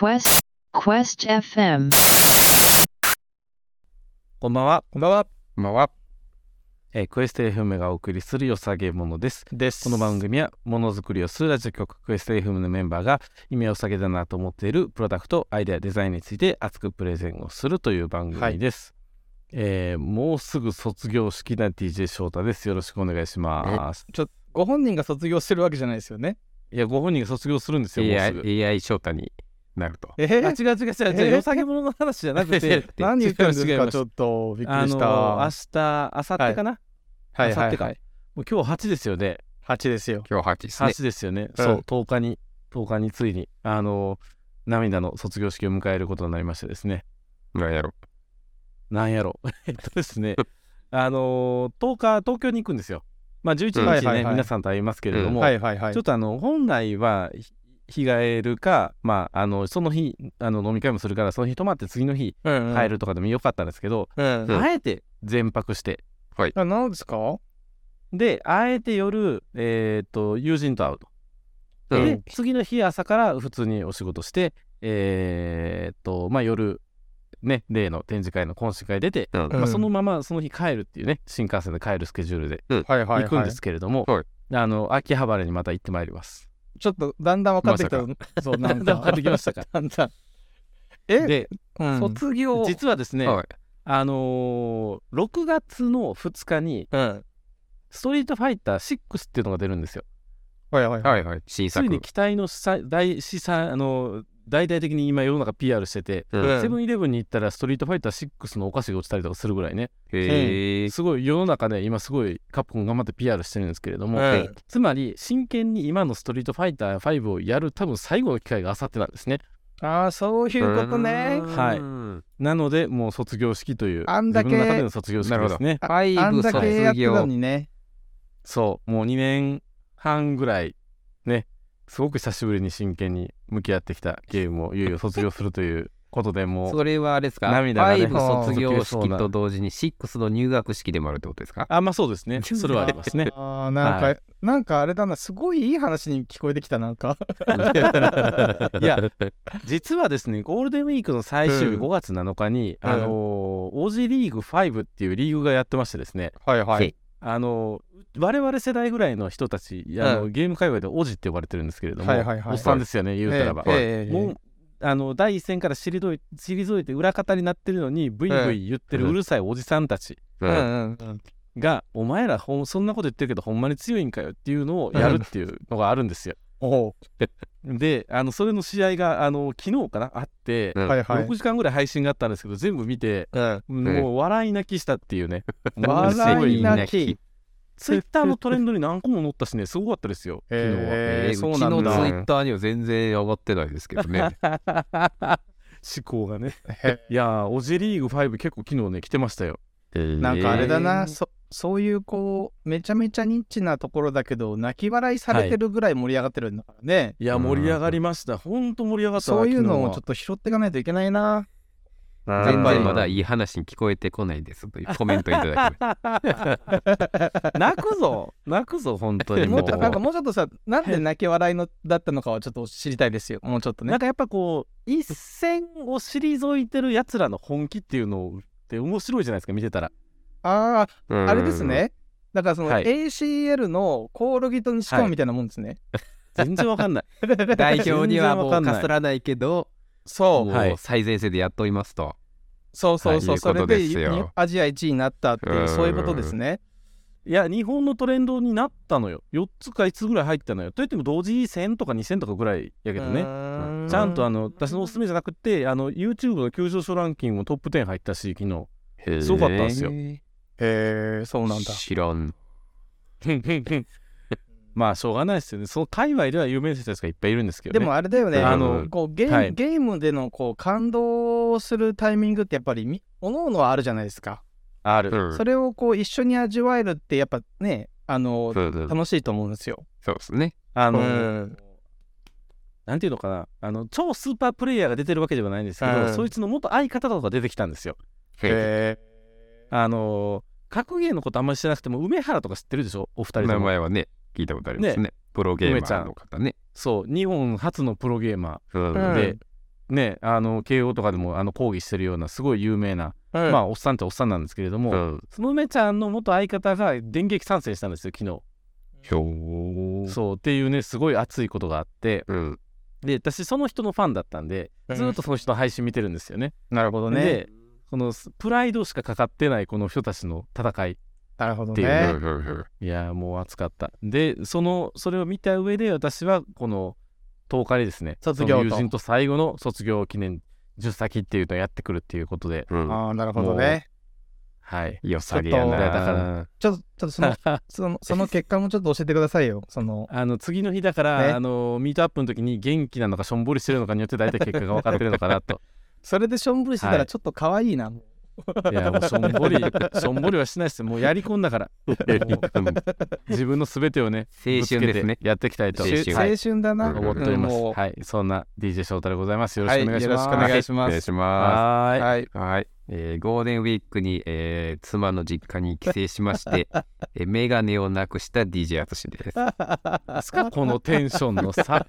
Quest Quest FM こんばんは。こんばんは。こんばんは。えークエスト FM がお送りするよさげものです。です。この番組はものづくりをするラジオ局クエスト FM のメンバーが今良さげだなと思っているプロダクト、アイデア、デザインについて熱くプレゼンをするという番組です。えーもうすぐ卒業式な DJ 翔太です。よろしくお願いします。ちょご本人が卒業してるわけじゃないですよね。いや、ご本人が卒業するんですよ、もうす AI, ぐ。AI 翔太になると。えあ、違う違う違う違う。えよさげものの話じゃなくて、何言ってるんですかちょっとびっくあのりした。明日、明後日かな、はい明後日かはいはい。もう今日8ですよね。8ですよ。今日8ですね。8ですよね。うんそう、10日に、10日についに、あの、涙の卒業式を迎えることになりましてですね。なんやろ。なんやろ。えっとですね、あの、10日、東京に行くんですよ。まあ、11日ね、うんはいはいはい皆さんと会いますけれども、はいはいはいちょっ。とあの、本来は、ひ日帰るか、まあ、あの、その日、あの、飲み会もするから、その日泊まって次の日うん帰るとかでもよかったんですけど、うん。うんあえて全泊して、あ、何ですか？で、あえて夜、えーっと、友人と会うと。うんで、次の日朝から普通にお仕事して、えーっと、まあ夜、ね、例の展示会の懇親会出て、うんうんまあ、そのままその日帰るっていうね、新幹線で帰るスケジュールではいはいはい。行くんですけれども、はいあの、秋葉原にまた行ってまいります。ちょっとだんだん分かってきた。そう、なんか。だんだん分かってきましたか だんだん。え？で、うん卒業。実はですね、はい。あのー6月の2日に、うん。ストリートファイター6っていうのが出るんですよ。はいはいはい。はい。ついに期待のさ大資産、あの、大々的に今世の中 PR してて、うんうんセブンイレブンに行ったらストリートファイター6のお菓子が落ちたりとかするぐらいね、へえ。すごい世の中で今すごいカプコン頑張って PR してるんですけれども、うんつまり真剣に今のストリートファイター5をやる多分最後の機会があさってなんですね。ああ、そういうことね。はいうんなのでもう卒業式というあんだけ自分の中での卒業式ですね。ああんだけやってたの卒業にね。そう、もう2年半ぐらいね、すごく久しぶりに真剣に向き合ってきたゲームをいよいよ卒業するということでもうそれはあれですか？涙がね5卒業式と同時に6の入学式でもあるってことですか？あまあそうですね。それはありますね。ああ、なんか、はなんかあれだな、すごいいい話に聞こえてきた、なんか。いや実はですねゴールデンウィークの最終日うん。5月7日に、うんあのーオージーリーグ5っていうリーグがやってましてですね。はいははい。あのー我々世代ぐらいの人たちあの、うゲーム界隈でオジって呼ばれてるんですけれども、はいはいはいおっさんですよね言うたらば、ええええもうあの第一線から退い退いて裏方になってるのにブイブイ言ってるうるさいおじさんたち。が、お前らほんそんなこと言ってるけどほんまに強いんかよっていうのをやるっていうのがあるんですよ。おうであのそれの試合があの昨日かなあって、うんはいはい6。時間ぐらい配信があったんですけど全部見てうん。もう笑い泣きしたっていうね笑い泣き。ツイッターのトレンドに何個も載ったしねすごかったですよ昨日は。えー、えーそううちのツイなんだ。ッターには全然上がってないですけどね。思考がねへいやーオジリーグ5結構昨日ね来てましたよなんかあれだえな、ーそそういうこう、めちゃめちゃニッチなところだけど、泣き笑いされてるぐらい盛り上がってるんだからね。いやうん盛り上がりました。ほん。と盛り上がったなそういうのをちょっ昨と拾っていかないといけないな。全然。まあだいい話に聞こえてこないです。というコメントいただきまし泣くぞ。泣くぞ本当に。もう。なんかもうちょっとさ、なんで泣き笑いのだったのかはちょっと知りたいですよ。もうちょっとね。なん。かやっぱこう一線を退いてるやつらの本気っていうのって面白いじゃないですか見てたらあた。あ、あれですね。だからそのはい。ACL のコオロギとニシコンみたいなもんですね。全然わかんない。うん。代表にはもうかすらないけど、そう、もはい。う最前線でやっておりますと。そうそうそう、それでアジア1位になったっていうう、ん。そういうことですね。いや日本のトレンドになったのよ。4つか5つぐらい入ったのよ。といっても同時1000とか2000とかぐらいやけどね。ねちゃんとあの私のおすすめじゃなくてあの YouTube の急上昇ランキングもトップ10入ったし昨日。すごかったんですよえ、そうーなんだ。知らん。まあしょうがないですよね。その界隈では有名な人たちがいっぱいいるんですけど、ね、でもあれだよね、ああののこうゲーム、はいゲームでのこう感動するタイミングってやっぱりみおのおのはあるじゃないですか。ある、うん。それをこう一緒に味わえるってやっぱね、あのそうそう楽しいと思うんですよ。そうですね。あの、うん。なんていうのかな。あの超スーパープレイヤーが出てるわけではないんですけど、うん。そいつの元相方とか出てきたんですよ。へあの格ゲーのことあんまり知らなくても梅原とか知ってるでしょ？お二人と名も前はね、聞いたことありますね。プロゲーマーの方ね。そう日本初のプロゲーマうんうんーで、ねあの慶応とかでもあの講義してるようなすごい有名な、うんまあおっさんっておっさんなんですけれども、うん。その梅ちゃんの元相方が電撃参戦したんですよ昨日。ひょー。そうっていうねすごい熱いことがあってうん。で私その人のファンだったんでうんずーっとその人の配信見てるんですよね。なるほどね。でこのプライドしかかかってないこの人たちの戦いなるほどっていうね。いやーもう熱かった。でそのそれを見た上で私はこの10日にですね卒業友人と最後の卒業記念10先っていうのをやってくるっていうことでうん。ああ、なるほどね。はい。よさげやな。だからちょっと、ちょっとその、その、その結果もちょっと教えてくださいよ。その、あの次の日だから、ねあのミートアップの時に元気なのかしょんぼりしてるのかによって大体結果が分かってるのかなと。それでしょんぶりしてたはいらちょっと可愛いな。いやもうしょんぼりしょんぼりはしないですよもうやり込んだから 自分の全てをね青春ですねやっていきたいと青春はい青春だな。うん思っております、はいそんな DJ 翔太でございますよろはい、しくお願いします、よろしくお願いします。お願いしまはーいはい。す。はい。えーゴールデンウィークに、えー妻の実家に帰省しまして、えーメガネをなくした DJ アツシです。ですかこのテンションの差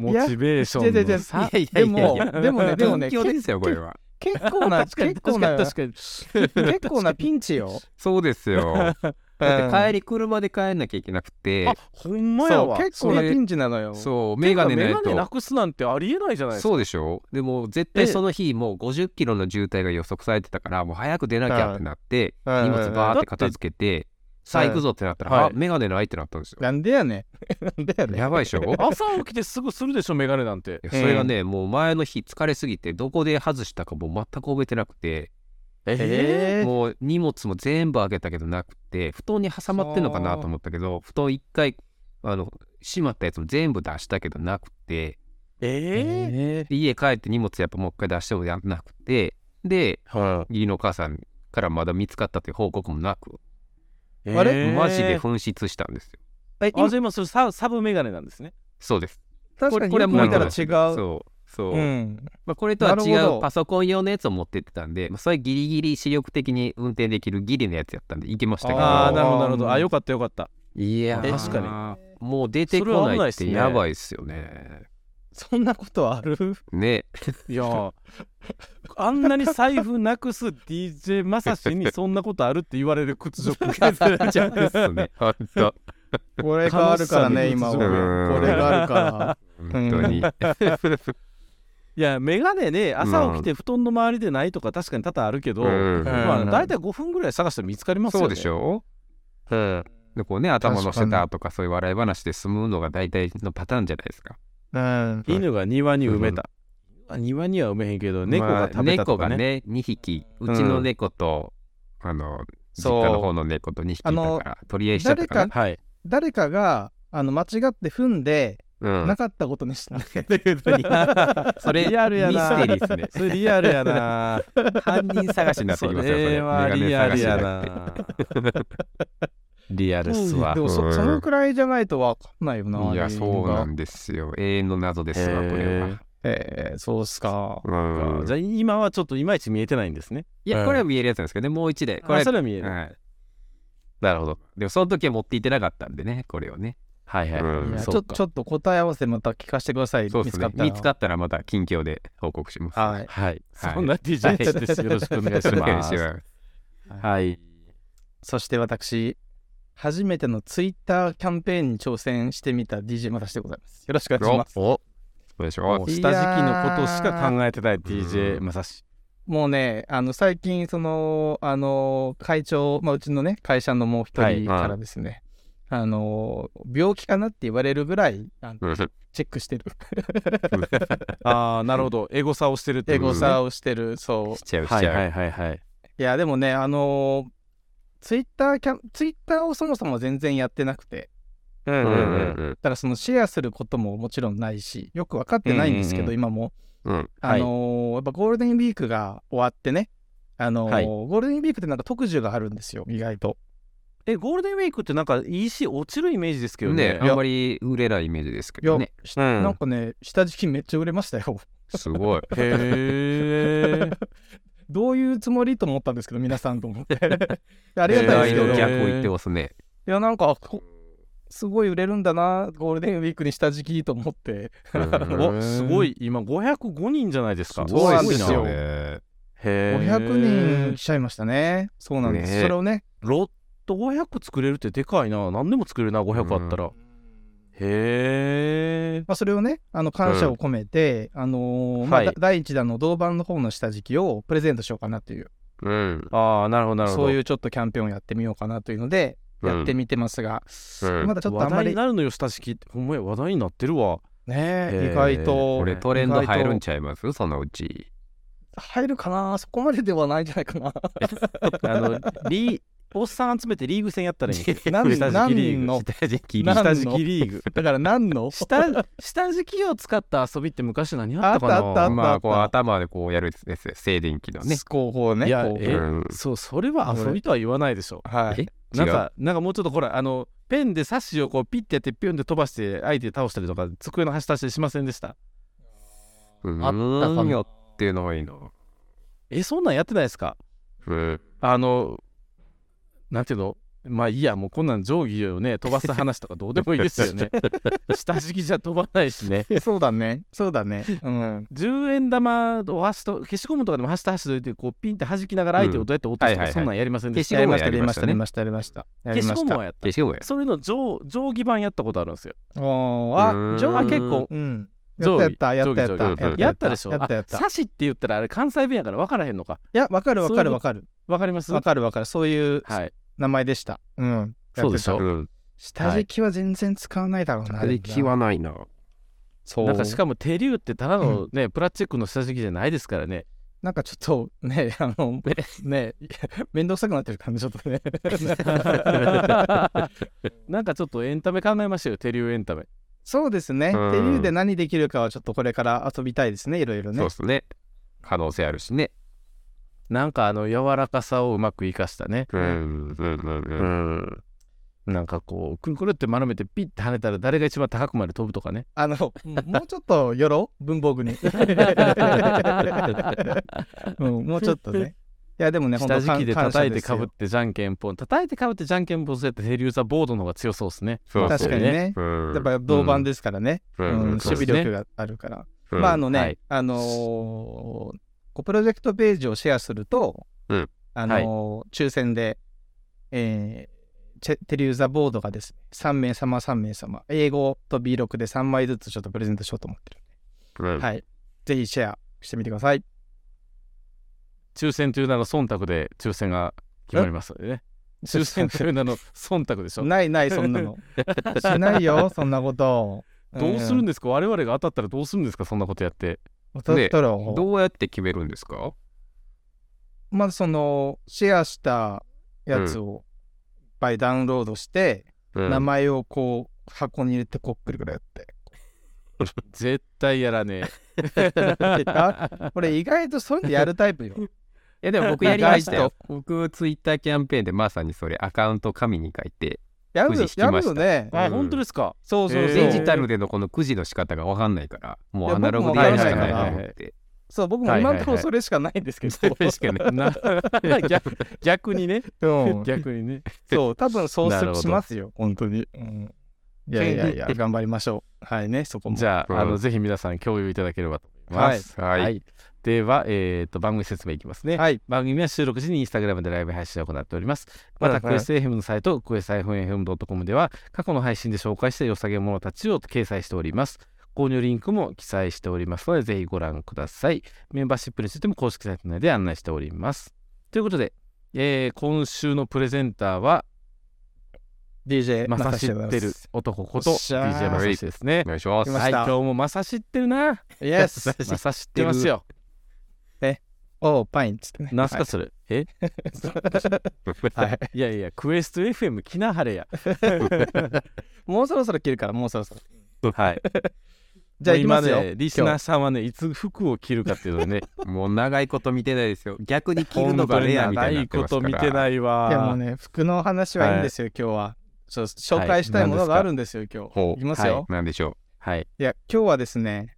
モチベーションいやいやいやの差いでも、でもね、でもね、近況ですよ、これは。結構な、結構な、結構なピンチよ。そうですよ。だって帰り車で帰んなきゃいけなくてあ、ほんまやわ結構なピンチなのよ。そう、メガネないメガネなと。くすなんてありえないじゃないですかそうでしょでも絶対その日もう50キロの渋滞が予測されてたからもう早く出なきゃってなってうん荷物バーって片付けてさあ行くぞってなったら、はい。あメガネないってなったんですよ。なんでやねん。なんでやねん。やばいでしょ？い朝起きてすぐするでしょメガネなんて。やそれがね、もう前の日疲れすぎてどこで外したかもう全く覚えてなくて、えー？もう荷物も全部開けたけどなくて布団に挟まってんのかなと思ったけど布団一回あの閉まったやつも全部出したけどなくて。ええで家帰って荷物やっぱもう一回出してもやんなくて。では義理のお母さんからまだ見つかったという報告もなく、いあれ？マジで紛失したんですよ。ー、えあじゃあ今それササブメガネなんですね。そうです。確かに。これよく見たら違う。そう。そう、うん。まあ、これとは違うパソコン用のやつを持ってってたんで、まあ、それギリギリ視力的に運転できるギリのやつやったんで行けましたけど。ああなるほどなるほうんど。あよかったよかった。いやえ確かに。もう出てこないってやばいっすよね。そんなことある？ねいやーあんなに財布なくす DJ まさしに そんなことあるって言われる屈辱じゃあですね。本当これがあるからね、今俺。これがあるから。本当に。いやメガネね朝起きて布団の周りでないとか確かに多々あるけど、うんまあうん大体5分ぐらい探したら見つかりますよねそうでしょ？うん。でこうね頭のせたとかそういう笑い話で済むのが大体のパターンじゃないですか。うん。犬が庭に埋めた、あ庭には埋めへんけど猫が食べたと猫がね2匹。うちの猫と、あの実そう。家の方の猫と2匹いたあのから取り合いしちゃったかはい。誰かが、あの、間違って踏んで、うん。なかったことにした。それリアルやな。ミステリーですね。それリアルやな。犯人探しになってきますよそれ。れはリアルやなリアルっすわ。でもそ、のくらいじゃないとわかんないよな。いやそうなだ。んですよ。永遠の謎ですわこれは、えー、そうっすか。うん。じゃあ今はちょっといまいち見えてないんですね。いやこれは見えるやつなんですけどね。もう一台これあそれは見える、はい。なるほど。でもその時は持っていってなかったんでねこれをね。はいはい、うん。いやちそうか。ょちょっと答え合わせまた聞かせてください。そうですね。見つかったら。見つかったらまた近況で報告します。はい。はい、はい。そんな DJ です。よろしくお願いしお願ます。い。しますはい。そして私、初めてのツイッターキャンペーンに挑戦してみた DJ またしでございます。よろしくお願いします。おおし下敷きのことしか考えてない DJ うん。まさしもうね、あの、最近、その、あの、会長、まあ、うちのね、会社のもう一はい人からですね、あの、病気かなって言われるぐらい、あのうん。チェックしてる。ああなるほど。エゴサをしてるってエゴことですね。サをしてる、そう。しちゃうしちゃう、はいはいはいはい。いや、でもね、あのツイッターキャン、ツイッターをそもそも全然やってなくて、うんうんうんだからそのシェアすることももちろんないし、よく分かってないんですけど、うんうん今も。うん。うんあのーやっぱゴールデンウィークが終わってね、あのーはい。ゴールデンウィークってなんか特需があるんですよ、意外と。えゴールデンウィークってなんかいいし落ちるイメージですけどね。ねあんまり売れないイメージですけどね。しうん。なんかね、下敷きめっちゃ売れましたよ。すごい。へえ どういうつもりと思ったんですけど、皆さんと思って。ありがたいですけど、逆を言ってますね。や、なんか、こすごい売れるんだなゴールデンウィークにした時期と思って。おすごい。今505人じゃないですか。そうなんですよ。へえ500人来ちゃいましたね。そうなんです、ねそれをね。ロット500作れるってでかいな。何でも作れるな500あったら、へえまあ、それをねあの感謝を込めて、あのーまあはいだ第一弾の銅板の方の下敷きをプレゼントしようかなという。うん。ああなるほどなるほど。そういうちょっとキャンペーンをやってみようかなというのでうん。やってみてますが、うん。まだちょっとあんまり話題になるのよ下敷きほんまや話題になってるわ。ねへー。意外とこれトレンド入るんちゃいます？そのうち。入るかな？そこまでではないんじゃないかな。あのリーおっさん集めてリーグ戦やったらいいんですよ。何の下敷き何の？下敷きリーグ。だから何の？下下敷きを使った遊びって昔何あったかな？あったあったあった。まあ、こう頭でこうやるやつです静電気のね。こうこうね。いやこう。えうん。そうそれは遊びとは言わないでしょ。はい。えなんかなんかもうちょっとほらあのペンでサッシをこうピッてやってピュンで飛ばして相手倒したりとか机の端出したりしませんでした？うん。あったかってないな。えそんなんやってないですか？うん。あのなんていうの？まあいいやもうこんなん定規をね。飛ばす話とかどうでもいいですよね。下敷きじゃ飛ばないしね。そうだね。そうだね。うん。10円玉を端と消しゴムとかでも端と端といてこうピンって弾きながら相手をどうやって落とすとそんなんやりませんでした、やりました消しゴムやりましたやりまましたやりましたや消しゴムはやった。消しゴムや。それの定定規版やったことあるんですよ。あうん。上あ結構うんやったやったやったやったやったでしょ？やったやった。あサシって言ったらあれ関西弁やから分からへんのか？いやわかるわかるわかる。分かります？わかるわかる。そういうはい。名前でした。うん。そうでしょ？下敷きは全然使わないだろうな下敷きはないな。そう。なんかしかも手竜ってただのね、プラスチックの下敷きじゃないですからね。なんかちょっとね、あの、ね、めんどくさくなってる感じ、ちょっとね。なんかちょっとエンタメ考えましたよ手竜エンタメそうですね。うんデビューで何できるかはちょっっとこれから遊びたいですね、いろいろねそうで。すね。可能性あるしね。なんかあの柔らかさをうまく生かしたねうん。うん。うん。ううん。んなんかこうくるくるって丸めてピッて跳ねたら誰が一番高くまで飛ぶとかねあの、もうちょっとよろ文房具に。うん、もうちょっとね。いや、でもね、下敷きで叩いてかぶっっててじゃんけんぽん。叩いてかぶってじゃんけんぽんそうやってテリューザボードの方が強そうですね。そう確かにね。うん。やっぱ銅板ですからね。ううん、うですね。備力があるから。うん。まああのね、はい。あのーこうプロジェクトページをシェアすると、うん。あのー抽選で、えーチェテリューザボードがですね、3名様3名様、英語と B6 で3枚ずつちょっとプレゼントしようと思ってるんで、うん。はい。ぜひシェアしてみてください。抽選という名の忖度で抽選が決まりますのでね抽選という名の 忖度でしょ？ないない、そんなの。しないよ、そんなこと。どうするんでですか？我々が当たったらどうするんですか？そんなことやって。だったら、どうやって決めるんですか？まずその、シェアしたやつをいっぱいダウンロードして、うん。名前をこう箱に入れてこっくりくらいやって。絶対やらねえ。あこれ意外とそういうのやるタイプよ。いやでも僕やりましたよ。僕ツイッターキャンペーンでまさにそれアカウント紙に書いてやるやるよね。あ、うん。本当ですか？そうそうそう。デジタルでのこのくじの仕方が分かんないからもうアナログでやるしかないと思って。そう、僕も今のところそれしかないんですけど。それしかない。な逆逆にね。うん。逆にね。そう、多分そうしますよ、本当に。うん。いやいやいや、頑張りましょう。はいね、そこも。じゃあ,、うん。あのぜひ皆さん共有いただければと思います、はいでは、えー、と番組説明いきますね、はい。番組は収録時にインスタグラムでライブ配信を行っております。また、はいクエスト FM のサイト、クエスト FM.com では、過去の配信で紹介した良さげものたちを掲載しております。購入リンクも記載しておりますので、ぜひご覧ください。メンバーシップについても公式サイト内で案内しております。ということで、えー今週のプレゼンターは、DJ まさしってる男こと DJ まさしですねお。願いしますはい、今日もまさしってるな。イエスまさしってますよ。おう、パインっつってね。なんすかそれ？え？はい。はい。いやいや、クエスト FM 来なはれや。もうそろそろ切るから、もうそろそろ。はい。じゃあ行きますよ。今ね、リスナーさんはね、いつ服を着るかっていうのをね、もう長いこと見てないですよ逆に着るのがレアみたいになってますから長いこと見てないわ。いやもうね、服の話はいいんですよ、今日は。そう紹介したいものがあるんですよ、今日。ほういきますよ。はいなんでしょはい。いや、今日はですね、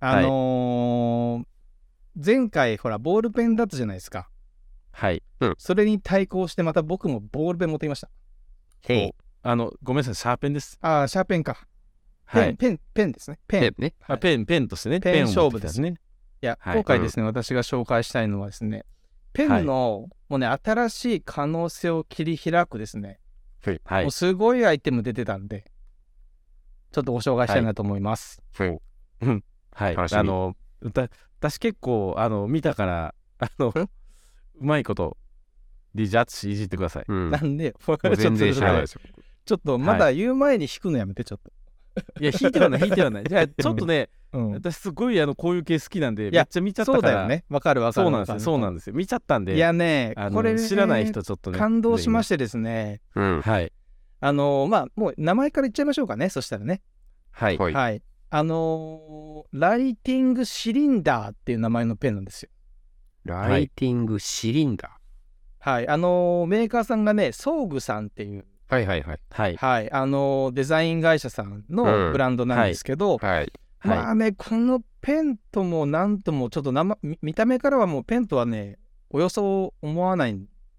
あのー前回、ほら、ボールペンだったじゃないですか。はい。それに対抗して、また僕もボールペン持ってきました。うほあのごめんなさいシャーペンです。ああ、シャーペンか。ペン、はい。ペン、ペンですね。ペン。いペンね。あペンペンとしてね。ペン勝負ですね。や、はい。今回ですね、私が紹介したいのはですね、ペンの、もうね、新しい可能性を切り開くですね、はい。もうすごいアイテム出てたんで、ちょっとご紹介したいなと思います。はい。楽しみ。あのだ私結構あの見たからあのうまいこと DJ 淳いじってくださいうん。なんで、もう全然知らないですよ。ちょっとまだ言う前に弾くのやめて、ちょっと。いや弾いてはない弾いてはないじゃあ ちょっとねうん。私すごいあのこういう系好きなんでいやめっちゃ見ちゃったからそうだよね。わかるわかる。そうなんですよそうなんでですよ見ちゃったんでいやねあ、のこれ、ね、知らない人ちょっとね感動しましてですね、うん。はいあのまあ、もう名前から言っちゃいましょうかね、そしたらね。はいはい。はい。あのーライティングシリンダーっていう名前のペンなんですよ。ライティングシリンダはい。あのーメーカーさんがね、ソーグさんっていう、ー。はいはいはい。はいはい。あのーデザイン会社さんうんのブランドなんですけど、はい。まあね、このペンともなんともちょっと生見見た目からはもうペンとはね、およそ思わない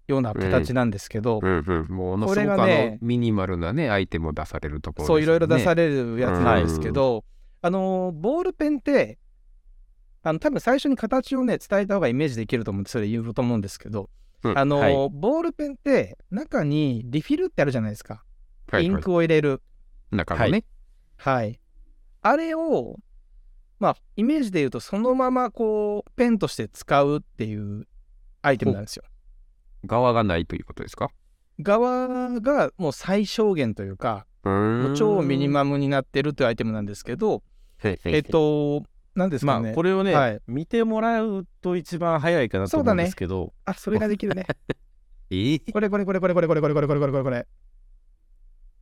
ような形なんですけど、うんうん。ものこれすごくねのミニマルなね、アイテムを出されるところそういろいろ出されれるやつなんですけど、あのーボールペンってあの多分最初に形をね伝えた方がイメージできると思うんでそれ言うと思うんですけど、うんあのーはいボールペンって中にリフィルってあるじゃないですか、はいはいインクを入れる。中のね。はい。あれをまあイメージで言うとそのままこうペンとして使うっていうアイテムなんですよ。側がないということですか？側がもう最小限というか超ミニマムになってるというアイテムなんですけどええっ、と何ですまかね、あこれをね、はい。見てもらうと一番早いかなと思うんですけど、あ、それができるね。えー？これこれこれこれこれこれこれこれこれこれ。これこれ。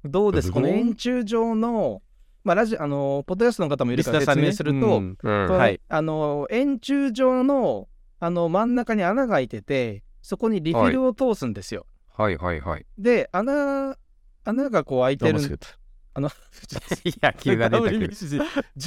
どうですこの円柱状の、まあラジあのポッドキャストの方もいるから説明すると、うん。このはい。あの円柱状のあの真ん中に穴が開いてて、そこにリフィルを通すんですよ。はいはいはい。で、穴穴がこう開いてるあの野球が出たけど。WBC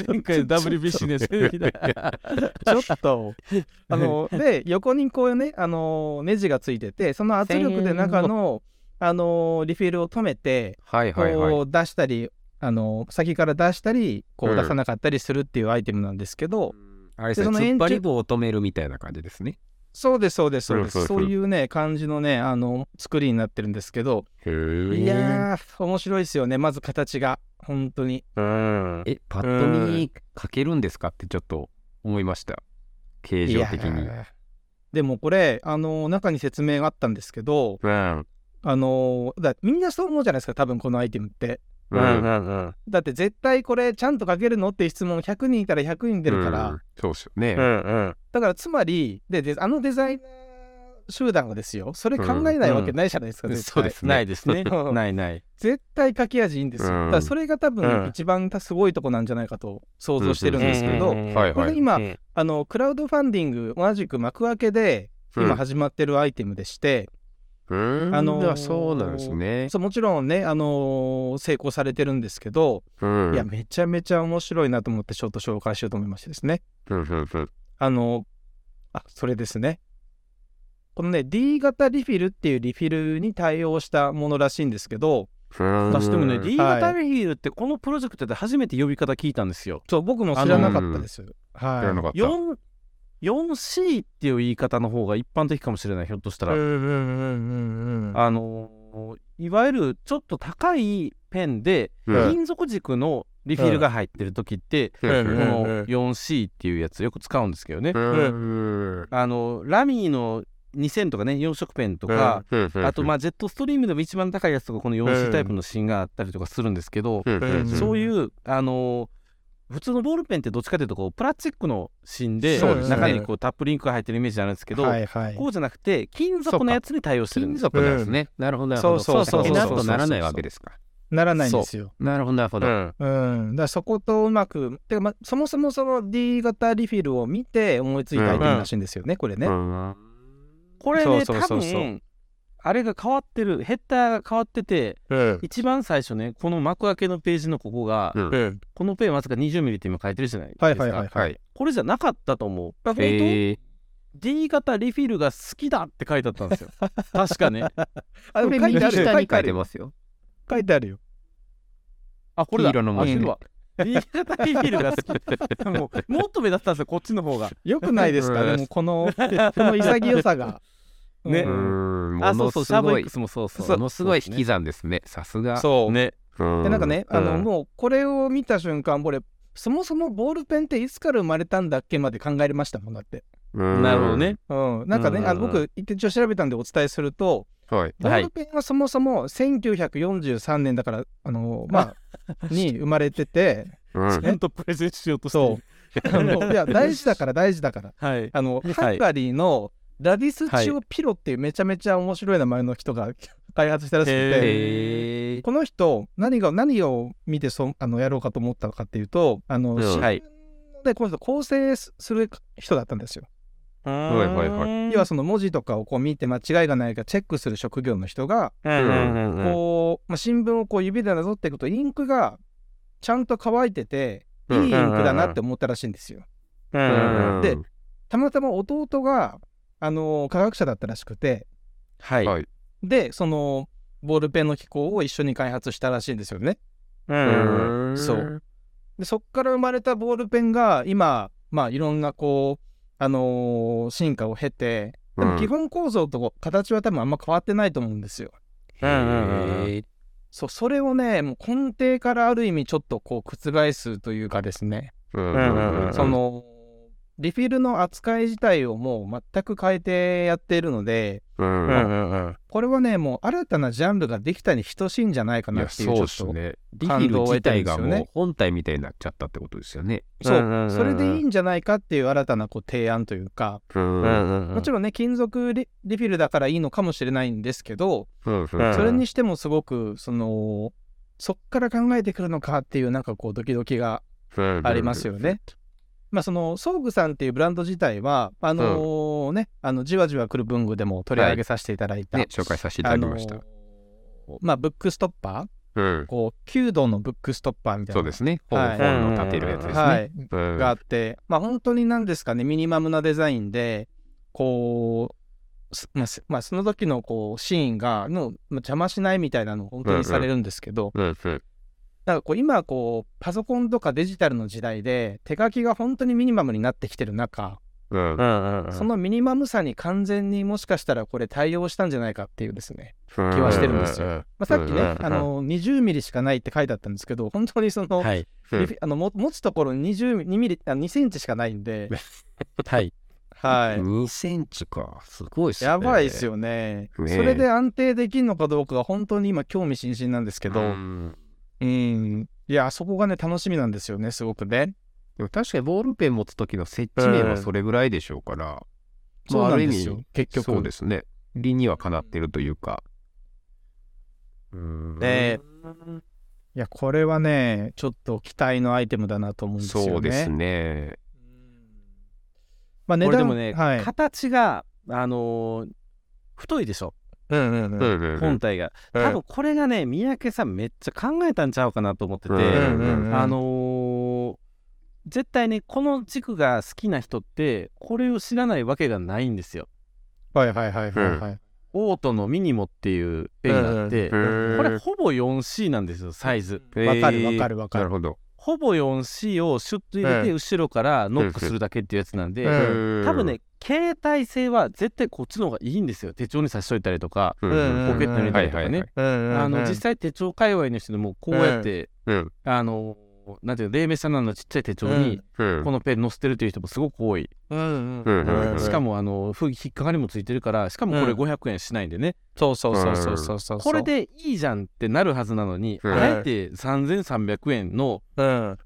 前回の WBC のちょっと あので横にこうねあのネジがついてて、その圧力で中のあのリフィルを止めて。はいはいはい。こう出したりあの先から出したりこううん出さなかったりするっていうアイテムなんですけど、あれですね、突っ張り棒を止めるみたいな感じですね。そうですそうですそうです、そういうね感じのねあの作りになってるんですけど。いやー面白いですよねまず形が本当にうんえ、パッと見に書けるんですかってちょっと思いました。形状的に。でもこれあの中に説明があったんですけどうん。あのだみんなそう思うじゃないですか多分このアイテムってうん。うんうんだって絶対これちゃんと書けるのって質問100人いたら100人出るから、うん。そうっすよね。うんうん。だからつまりでであのデザイナー集団がですよ。それ考えないわけないじゃないですか、絶対。そうですね。ないですね。うん。ないない。絶対書き味いいんですよ、うん。だからそれが多うん。分一番すごいとこなんじゃないかと想像してるんですけど。これ今うん。あのクラウドファンディング同じく幕開けで今始まってるアイテムでして、うん、あのそうなんですね。そうもちろんね、あのー成功されてるんですけど、うん。いやめちゃめちゃ面白いなと思ってちょっと紹介しようと思いましてですね。うんうんうん。あのあそれですね。このね D 型リフィルっていうリフィルに対応したものらしいんですけどうん。私でもねうん D 型リフィルってこのプロジェクトで初めて呼び方聞いたんですよ。そう僕も知らなかったです、は知らなかった。4 4C っていう言い方の方が一般的かもしれないひょっとしたい、ら、うんうんうんうんうんあのーいわゆるちょっと高いペンでうん。金属軸のリフィルが入ってる時って、この 4C っていうやつよく使うんですけどね、うん。あのラミーの2000とかね4色ペンとか、あとまあジェットストリームでも一番高いやつとかこの 4C タイプの芯があったりとかするんですけど、そういうあのー普通のボールペンってどっちかというとこうプラスチックの芯で中にこうタップリンクが入ってるイメージなんですけど、はいはいこうじゃなくて金属のやつに対応してるん金です。属なんですね。なるほどなるほど。そうそうそうそう。先なとならないわけですか。ならないんですよ。なるほどなるほど。うん。うん、だからそことうまくてか、ま、そもそもその D 型リフィルを見て思いついたアイテムらしいんですよね、これね、うん。これねそうそうそうそう。多分あれが変わってるヘッダーが変わっててうん一番最初ねこの幕開けのページのここが、このペンわずか 20mm って今書いてるじゃないですか、はいはいはいはい。これじゃなかったと思う本当、えー D 型リフィルが好きだって書いてあったんですよ 確かねあこれ右書いてある下に書いてますよ。書いてあるよ。あ、これだ。黄色の文字あ知るわ。新潟ビールが好き。もう、もっと目立ったんですよ、こっちの方が。よくないですか？うんでもこの、この潔さが。ねあ、そうそう、シャーボものすごい X もそうそう。ものすごい引き算。算ですねさすがそう。ね。うんでなんかね、あの、うんもうこれを見た瞬間、俺、そもそもボールペンっていつから生まれたんだっけまで考えましたもんだって。うんなるほどね。うん。なんかね、うんあの僕、一応調べたんでお伝えすると、はいボールペンはそもそも1943年だから、あの、まあ、に生まれてて、うんちゃんとプレゼンしようとそういや、大事だから大事だから。はい。あの、いハンガリーのラディスチオ・ピロっていうめちゃめちゃ面白い名前の人が開発したらしくて、この人、何が、何を見てそあのやろうかと思ったのかっていうと、あの、うん。でこの人構成する人だったんですよ。はいはいはい。要はその文字とかをこう見て間違いがないかチェックする職業の人が、こう、まあ、新聞をこう指でなぞっていくとインクがちゃんと乾いてていいうんインクだなって思ったらしいんですよ。うんうんうん。でたまたま弟が、あの科学者だったらしくて。はい。はい。でそのボールペンの機構を一緒に開発したらしいんですよね。うん。うんそう。でそっから生まれたボールペンが今まあいろんなこうあのー進化を経てでも基本構造と形は多分あんま変わってないと思うんですよ。うんそうそれをねもう根底からある意味ちょっとこう覆すというかですね、うんうんうん。そのリフィルの扱い自体をもう全く変えてやっているのでうん。うんうんうん。これはねもう新たなジャンルができたに等しいんじゃないかなっていうちょっとですねリフィル自体がもう本体みたいになっちゃったってことですよね。そう、うんうんうん。うんそれでいいんじゃないかっていう新たなこう提案というか、うんうんうん。うんもちろんね金属リリフィルだからいいのかもしれないんですけど、うんうんそれにしてもすごくそのそっから考えてくるのかっていうなんかこうドキドキがありますよね。まあそのソーグさんっていうブランド自体はあのーねあのじわじわ来る文具でも取り上げさせていただいた、ね紹介させていただきました。あのーまあブックストッパー？うん。こう9度のブックストッパーみたいな。そうですね。本はい。本の立てるやつですね。はい、うん。があってまあ本当に何ですかねミニマムなデザインでこうすまあすまあその時のこうシーンがのまあ邪魔しないみたいなのを本当にされるんですけど、うん。うんなんかこう今こうパソコンとかデジタルの時代で手書きが本当にミニマムになってきてる中、うん。うんうんうん。そのミニマムさに完全にもしかしたらこれ対応したんじゃないかっていうですね、気気はしてるんですよ。まあ、さっきね、あの20ミリしかないって書いてあったんですけど本当にその,、はい。あのも持つところ20 2ミリあ2センチしかないんで、はい。はい、2センチか。すごいっすね。やばいですよね。ねそれで安定できるのかどうかが本当に今興味津々なんですけど、ううん。んいやそこがね楽しみなんですよねすごくね。でも確かにボールペン持つ時の設置面はそれぐらいでしょうから、そうまあある意なんですよ味結局。そうですね。理にはかなってるというか。うん。でいやこれはねちょっと期待のアイテムだなと思うんですよね。そうですね。まあ値段これでもね、はい。形が、あのー太いでしょ、うんうんうん。本体が。うん。多分これがね、三宅さんめっちゃ考えたんちゃうかなと思ってて、あのー絶対ね、この軸が好きな人って、これを知らないわけがないんですよ。はいはいはいはいはい。オートのミニモっていうペンがあって、うんこれほぼ 4C なんですよ、サイズ。わかるわかるわかる。なるほど。ほぼ 4C をシュッと入れて、うん。後ろからノックするだけっていうやつなんで、うん。多分ね、携帯性は絶対こっちの方がいいんですよ。手帳に差しといたりとか、ポケットに入れたりとかね。あの実際手帳界隈の人でもこうやって、うん。あのなんていうの黎明さんのちっちゃい手帳にうん。このペン載せてるという人もすごく多い、しかもあのふ引っかかりもついてるからしかもこれうん。500円しないんでね、そうそうそうそうそうそうこれでいいじゃんってなるはずなのに、うん。あえて3300円のうん。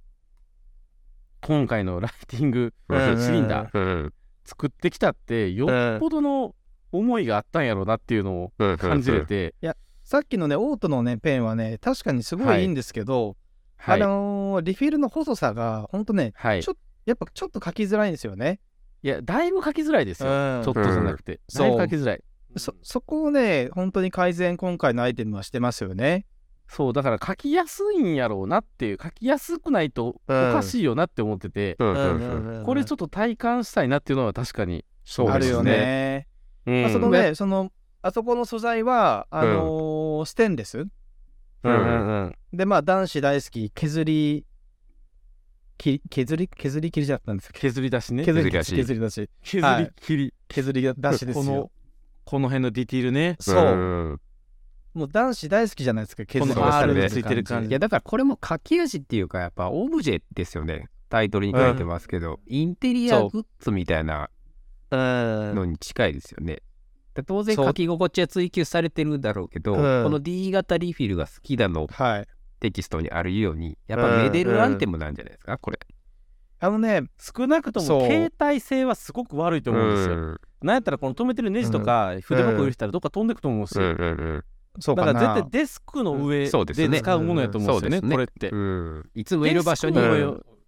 今回のライティングうん。シリンダーうん作ってきたってよっぽどの思いがあったんやろうなっていうのをうん。感じれて、さっきのねオートのねペンはね確かにすごいいいんですけど、あはい、のーリフィルの細さがほんとねはい。ちょやっぱちょっと書きづらいんですよね。いやだいぶ書きづらいですよ、うん。ちょっとじゃなくて、そう。だいぶ書きづらい。そそこをね本当に改善今回のアイテムはしてますよね。そうだから書きやすいんやろうなっていう書きやすくないとおうん。かしいよなって思ってて、うんうんうんこれちょっと体感したいなっていうのは確かにそうあるよですね。ね。うん。まあ、そのねそのあそこの素材はあのーステンレス。うんうんうん。でまあ男子大好き削りき削り削り切りじゃったんですけ削り出しね。ど削り出し削り出し。削りはい切り。削り出しですよ。このこの辺のディティールね。そう、んもう男子大好きじゃないですか削りこの出され R についてる感じ。いやだからこれも書き味っていうかやっぱオブジェですよねタイトルに書いてますけど、インテリアグッズみたいなう。ん。のに近いですよね。で当然書き心地は追求されてるだろうけど、うん。この D 型リフィルが好きだのはい。テキストにあるようにやっぱメデルアンテムなんじゃないですか、これ。あのね少なくとも携帯性はすごく悪いと思うんですよ、なんやったらこの止めてるネジとか筆箱入れてたらどっか飛んでくと思うんですよ、そうかな。だから絶対デスクの上で使うものやと思うんですよね,、うんそうですね。これって、うん。いつもいる場所に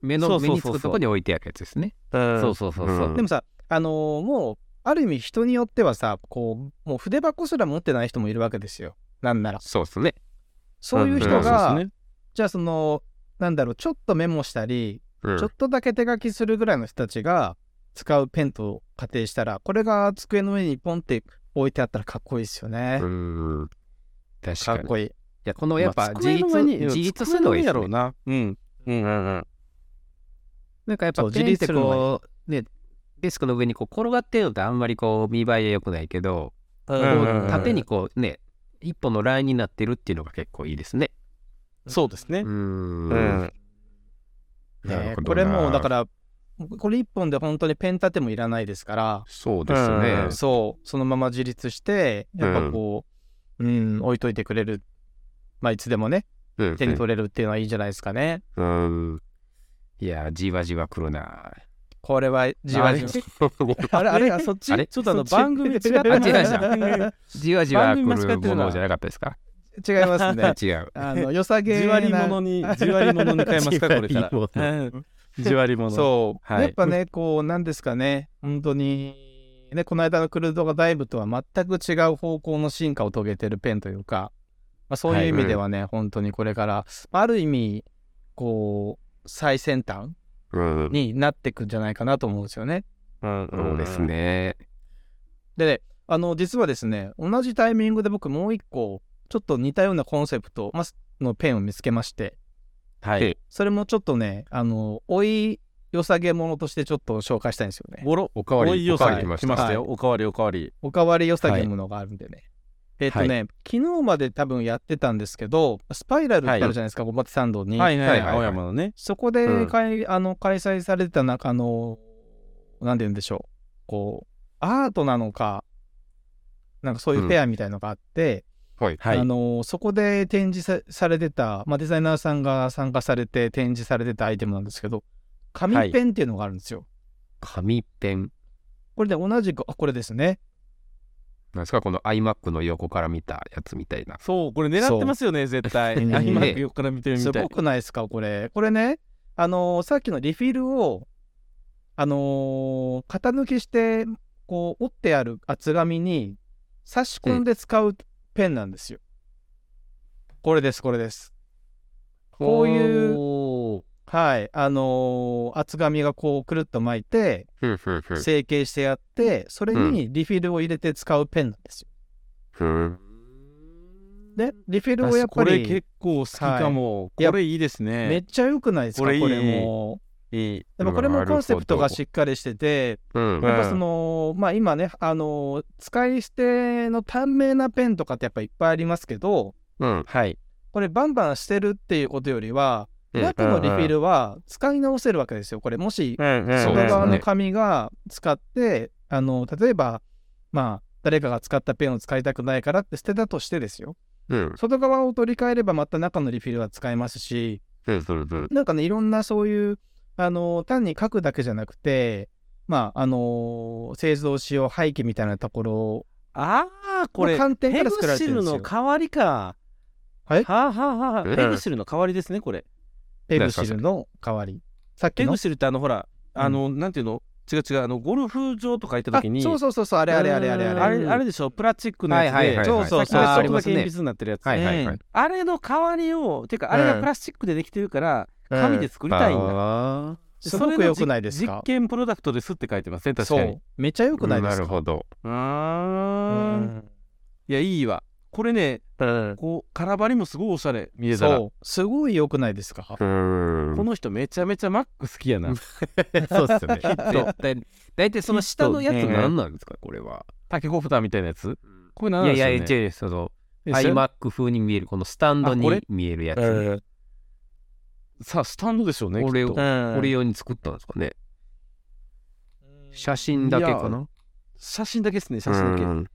目の目につくとこに置いてあるやつですね。そうそうそうそう、うん。でもさあのーもうある意味人によってはさこうもう筆箱すら持ってない人もいるわけですよ。なんなら。そうですね。そういう人うん。が、じゃあそのなんだろうちょっとメモしたり、うん。ちょっとだけ手書きするぐらいの人たちが使うペンと仮定したらこれが机の上にポンって置いてあったらかっこいいですよね、うん確かかっこいい。やこのやっぱまあ自立、するのがいいですねやろうな。うん。うん。うんうんなんかやっぱそうペンって自立するのがいい。こうねデスクの上にこう転がってるのってあんまりこう見栄えは良くないけど、こう縦にこうね一本のラインになってるっていうのが結構いいですね。そうですね。うーん。うん。ねこれもだからこれ一本で本当にペン立てもいらないですから、そうですね。うん。そう。そのまま自立してやっぱこう、うん置いといてくれる。まあいつでもねうん手に取れるっていうのはいいんじゃないですかね、うん。いやじわじわくるな。これはじわじわ。あれ？あれあそっち？あれ？ちょっとあの番組違ってあ違う違う じわじわく番組間違るものじゃなかったですか？違いますね。違う。あの良さげな。じわりものにじわりものに変えますか？これからじわりもの。うん。じわりもの。そう、はい。やっぱねこうなんですかね。本当にねこの間のクルードがダイブとは全く違う方向の進化を遂げてるペンというか、まあ、そういう意味ではね、本当にこれからまあある意味こう最先端うん。になっていくんじゃないかなと思うんですよね。うんそうですね。でねあの実はですね同じタイミングで僕もう一個ちょっと似たようなコンセプトまあのペンを見つけまして。はい。それもちょっとねあの追い良さげものとしてちょっと紹介したいんですよね。ごろおかわりおいよさ。おかわり来ましたよ。おかわりおかわり。おかわり良さげものがあるんでね。えっ、とね、昨日まで多分やってたんですけどスパイラルってあるじゃないですか、表参道に。はいはい青山のね。そこであの開催されてた中あのなんて言うんでしょう。こうアートなのかなんかそういうフェアみたいのがあって、はい。はい。あのそこで展示さされてた、まあ、デザイナーさんが参加されて展示されてたアイテムなんですけど紙ペンっていうのがあるんですよ。紙ペン。これで同じくあこれですね。なんですか？この iMac の横から見たやつみたいな。そうこれ狙ってますよね絶対そうあ今横から見てるみたいすごくないですか？これ。これねあのさっきのリフィルをあのー型抜きしてこう折ってある厚紙に差し込んで使うペンなんですよ。これですこれです。こういうう。はい。あのー厚紙がこうくるっと巻いて成形してやってそれにリフィルを入れて使うペンなんですよ。ふん。でリフィルをやっぱこれり結構好きかも、い。やこれいいですね。めっちゃ良くないですか？これも。いい。でもこれもコンセプトがしっかりしててうん。やっぱその、まあ今ねあの使い捨ての短命なペンとかってやっぱいっぱいありますけどうん。はい。これバンバン捨てるっていうことよりはうん中のリフィルは使い直せるわけですよこれ。もし外側の紙が使って、あの例えばまあ誰かが使ったペンを使いたくないからって捨てたとしてですよ。うん。外側を取り替えればまた中のリフィルは使えますしうんうんうん。なんかねいろんなそういうあの単に書くだけじゃなくてまああの製造しよう廃棄みたいなところああこれの観点ペから作らグシルれてるんですよ。の代わりか。はいはあはあはあ。うん。ペグシルの代わりですねこれペグシルの代わり。さっきの？ペグシルってあのほらあの、なんていうの？違う違うあのゴルフ場とか行った時にあそうそうそうそう。あれあれあれあれあれ。あれあれでしょ？プラスチックのやつで、はいはいはいそうそうそう。あありますね。そこだけ鉛筆になってるやつ、あれの代わりをていうかあれがプラスチックでできてるから、うん紙で作りたいんだ、あすごく良くないですか？実験プロダクトですって書いてますね確かに。そう。めっちゃ良ーくないですか？なるほど。うん。いやいいわこれねうん。こう空張りもすごいおしゃれ見えたら。そう。すごい良くないですか？うん。この人めちゃめちゃマック好きやな。そうっすよね。絶対。大体その下のやつ何なんですか、これは。タケコプターみたいなやつ？これ何いやいや、なんでしょうね違う、その、え知らん iMac 風に見える、このスタンドあこれ？に見えるやつ。うん。さあスタンドでしょうねこれをきっと。うんこれ用に作ったんですかね。写真だけかな。写真だけですね写真だけ。うん。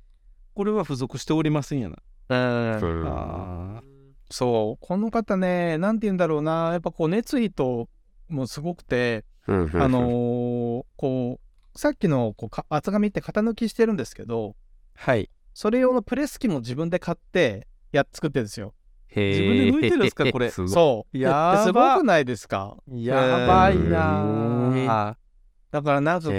これは付属しておりませんやなうん。あそう。この方ね、なんて言うんだろうな。やっぱこう熱意ともすごくて、うんあのーこう、さっきのこうか厚紙って型抜きしてるんですけど、はい。それ用のプレス機も自分で買ってやっ作ってるんですよ。自分で抜いてるんですかこれ。そう。やばすごくないですか？やばいなだからなんかこう、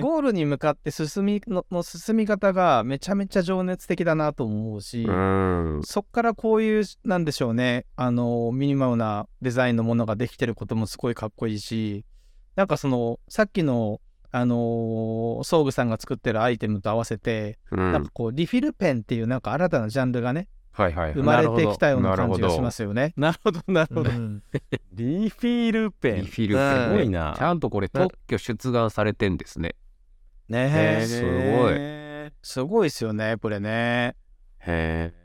ゴールに向かって進みのの進み方がめちゃめちゃ情熱的だなと思うし、うん。そっからこういうなんでしょうね。あのミニマムなデザインのものができてることもすごいかっこいいしなんかそのさっきのあのーソーグさんが作ってるアイテムと合わせて、うん。なんかこうリフィルペンっていうなんか新たなジャンルがねはいはいはい。生まれてきたような感じがしますよね。なるほど。なるほどうん。リフィルペン。リフィルペン。すごいな。ちゃんとこれ特許出願されてんですね。ね。えすごい。いすごいですよねこれね。へえ。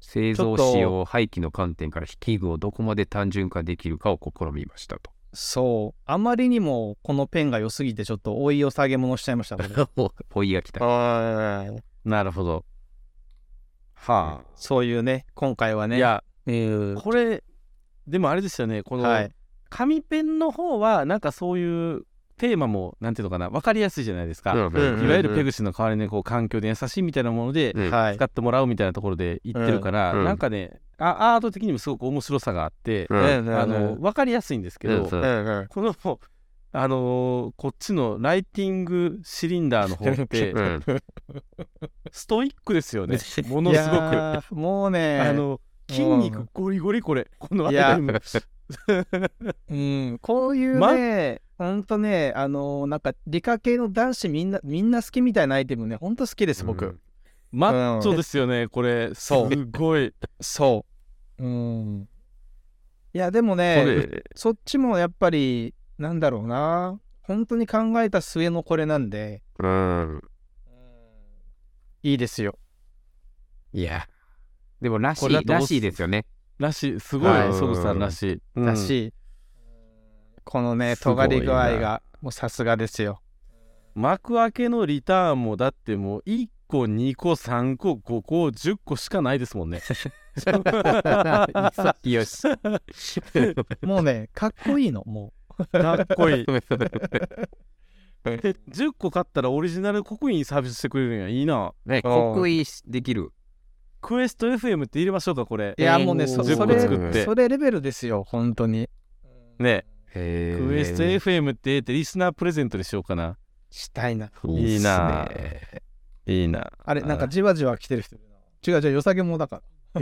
製造使用廃棄の観点から器具をどこまで単純化できるかを試みましたと。そう。あまりにもこのペンが良すぎてちょっと追いを下げ物しちゃいましたこれポイが来た。なるほど。はそういうね今回はね。あいやうん。これでもあれですよねこのはい。紙ペンの方はなんかそういうテーマもなんていうのかな分かりやすいじゃないですか、うんうんいわゆるペグシの代わりにこう環境で優しいみたいなもので使ってもらうみたいなところで言ってるから、うんなんかねあアート的にもすごく面白さがあって、うんあの分かりやすいんですけど、うんこのあのーこっちのライティングシリンダーの方ってうん。ストイックですよね。ものいすごく。もうねあの筋肉ゴリゴリこれ。このいやアイテムうん、こういうね、ほんとね、あのーなんか理科系の男子みんな、みんな好きみたいなアイテムね、ほんと好きです、僕。うんマッチョですよねこれすそうごいそう。うん。いや、でもこね、れそっちもやっぱり、なんだろうな、本当に考えた末のこれなんで、うん。いいですよ。いや。でもらしい、らしいですよね。らしい。すごいはい。ソグさんらしい、うん。だし、このね、すごいな。尖り具合が、もうさすがですよ。幕開けのリターンもだってもう1個2個3個5個10個しかないですもんね。よし。もうね、かっこいいの、もかっこいい。で10個買ったらオリジナル刻印サービスしてくれるんや。いいな。ね、刻印できる。クエスト FM って入れましょうかこれう。いや、もうね、おー10そそれ個作ってそれレベルですよ、本当に。ねへクエスト FM って入れてリスナープレゼントにしようかなしたいな。いいないいなあれ、なんかじわじわ来てる人。違う違う、良さげもだから。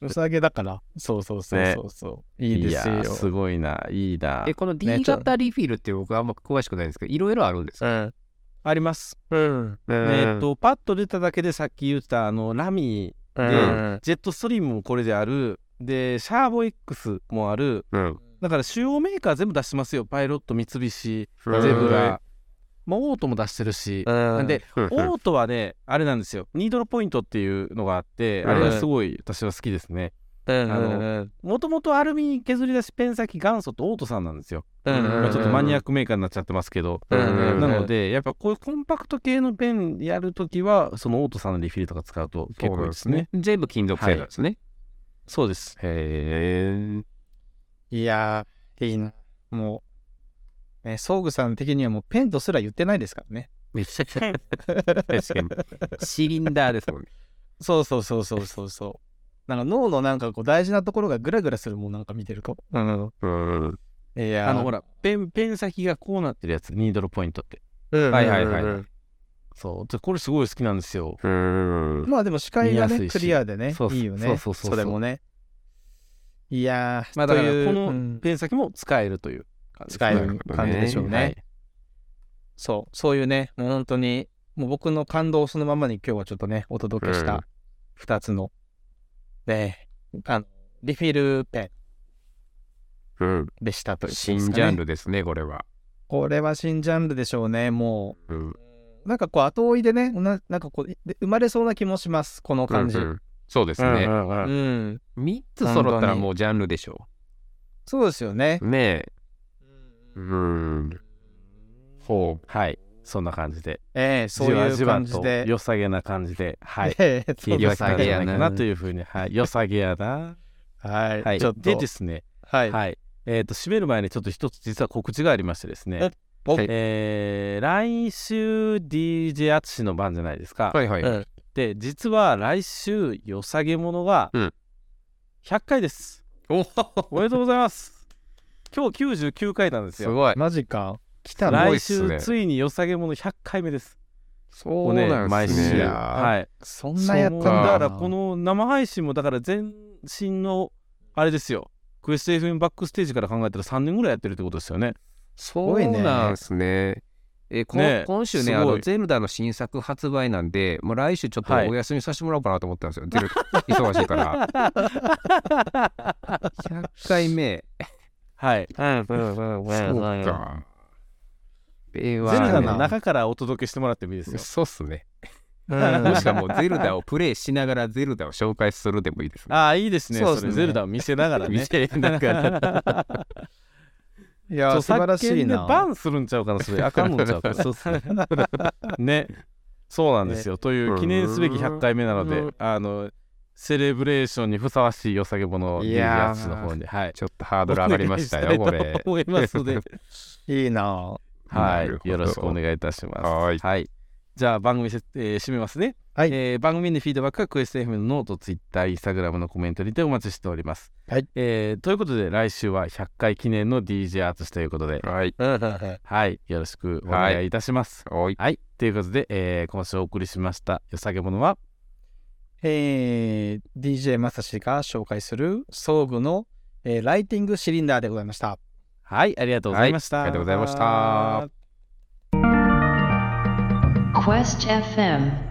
良さげだから。そうそうそうそうそう。いいですよ。やすごいないいなえ、このね D 型リフィルって僕あんま詳しくないんですけど、いろいろあるんですか？うん。あります、うん。えっとパッと出ただけでさっき言ったあのラミうーん。ジェットストリームもこれである。でシャーボ X もある。うん。だから主要メーカー全部出してますよ。パイロット三菱うん。ゼブラ。もうオートも出してるし。うん。でうん。オートはねあれなんですよ。ニードルポイントっていうのがあってうん。あれがすごい私は好きですねもともとアルミ削り出しペン先元祖とオートさんなんですよ、ちょっとマニアックメーカーになっちゃってますけど、うんなのでやっぱこういうコンパクト系のペンやるときはそのオートさんのリフィルとか使うと結構いいですね。全部金属製なんですね。そうですへいやー、いいな。もう、ね、ソーグさん的にはもうペンとすら言ってないですからね。え。確かに。シリンダーですもんね。そうそうそうそうそうそう。なんか脳のなんかこう大事なところがグラグラするもんなんか見てると？うん。うん。いやあのほらペンペン先がこうなってるやつニードルポイントって。うん。はいはいはい。うんそう。でこれすごい好きなんですよ。うん。まあでも視界がね、見やすいし。クリアでね、そういいよね。そうそうそうそう。れもね。いやー、まあだからというこうん。のペン先も使えるという感じですね。使える感じでしょうね。はい。そう、そういうね、もう本当に、もう僕の感動そのままに今日はちょっとね、お届けしうん。た2つの、ね、あの、リフィルペうん。ンでしたというかね、新ジャンルですね、これは。これは新ジャンルでしょうね、もうん。う。なんかこう、後追いでね、ななんかこう、で生まれそうな気もします、この感じ。うんううんそうですね。うんうんうん3つ揃ったらもうジャンルでしょそうですよね。う。ねえ。うん。ほはいそんな感じで。ええそういう感じで。と。良さげな感じではい。ええ聞いていただけたんじゃないか良さげやななというふうにはい。良さげやな。はい、はい。ちょっと。でですねはい。はい。えっと締める前にちょっと一つ実は告知がありましてですね。おはい。えー来週 DJ 淳の番じゃないですか。う。はいはい。うんで実は来週良さげものがうん。100回です。お。おめでとうございます。今日99回なんですよ。すごい。マジか。来たの？来週ついに良さげもの100回目ですそうねなん毎週ですね。はいそんなやったんだ。だからこの生配信もだから全身のあれですよクエスト FM バックステージから考えたら3年ぐらいやってるってことですよねそうなんですね。えこね今週ね、あの、ゼルダの新作発売なんで、もう来週ちょっとはいお休みさせてもらおうかなと思ったんですよ。ゼル忙しいから。100回目。はいそうか。令和ゼルダだの中からお届けしてもらってもいいですよ。そうっすね。うん。もしくはもうゼルダをプレイしながらゼルダを紹介するでもいいですね。ああいいですね。そうですね。ゼルダを見せながらね。見せながら。いや、素晴らしいな。バンするんちゃうかなそれ。あかんのちゃうかなそうっすね。ねそうなんですよ、という記念すべき100回目なので、うん。あのセレブレーションにふさわしい良さげものをいやー。DJ アツの方にはい。ちょっとハードル上がりましたよ、これ。思いますので。いいな。はいよろしくお願いいたします。はい。じゃあ番組せ、えー締めますね、はい。えー番組にフィードバックはクエスト FM のノート、ツイッター、インスタグラムのコメントにてお待ちしております。はい。えーということで来週は100回記念の DJ アーツシということで、はい。はい、よろしくお願いいたします。はい。はい、ということで、えー今週お送りしましたよさげものは、えー、DJ まさしが紹介する装具の、えーライティングシリンダーでございました。はい、ありがとうございました。はいありがとうございました。Quest FM